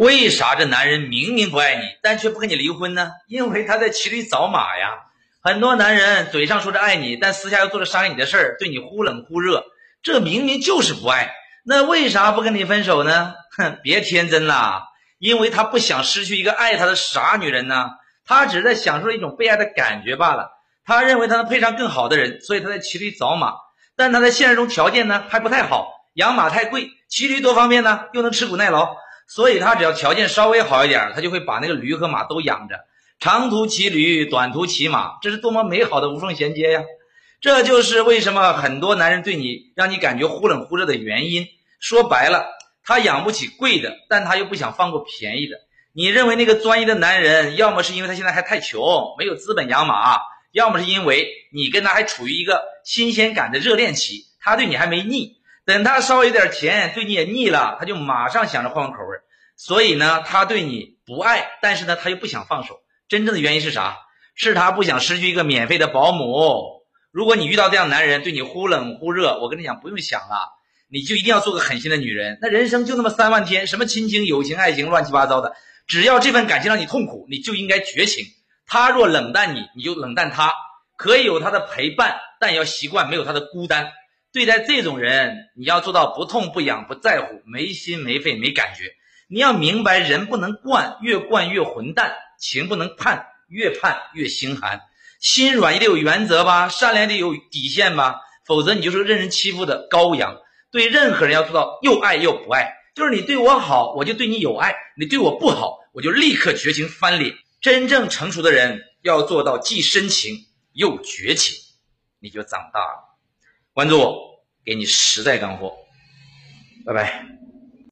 为啥这男人明明不爱你，但却不跟你离婚呢？因为他在骑驴找马呀。很多男人嘴上说着爱你，但私下又做着伤害你的事儿，对你忽冷忽热，这明明就是不爱。那为啥不跟你分手呢？哼，别天真啦，因为他不想失去一个爱他的傻女人呢。他只是在享受一种被爱的感觉罢了。他认为他能配上更好的人，所以他在骑驴找马。但他在现实中条件呢还不太好，养马太贵，骑驴多方便呢，又能吃苦耐劳，所以他只要条件稍微好一点，他就会把那个驴和马都养着，长途骑驴，短途骑马，这是多么美好的无缝衔接呀！这就是为什么很多男人对你让你感觉忽冷忽热的原因。说白了，他养不起贵的，但他又不想放过便宜的。你认为那个专一的男人，要么是因为他现在还太穷，没有资本养马，要么是因为你跟他还处于一个新鲜感的热恋期，他对你还没腻。等他稍微有点钱，对你也腻了，他就马上想着换换口味。所以呢，他对你不爱，但是呢，他又不想放手。真正的原因是啥？是他不想失去一个免费的保姆。如果你遇到这样男人，对你忽冷忽热，我跟你讲，不用想了。你就一定要做个狠心的女人。那人生就那么三万天，什么亲情、友情、爱情，乱七八糟的。只要这份感情让你痛苦，你就应该绝情。他若冷淡你，你就冷淡他。可以有他的陪伴，但要习惯没有他的孤单。对待这种人，你要做到不痛不痒、不在乎、没心没肺、没感觉。你要明白，人不能惯，越惯越混蛋；情不能盼，越盼越心寒。心软也得有原则吧，善良得有底线吧，否则你就是任人欺负的羔羊。对任何人要做到又爱又不爱，就是你对我好，我就对你有爱；你对我不好，我就立刻绝情翻脸。真正成熟的人要做到既深情又绝情，你就长大了。关注我，给你实在干货。拜拜。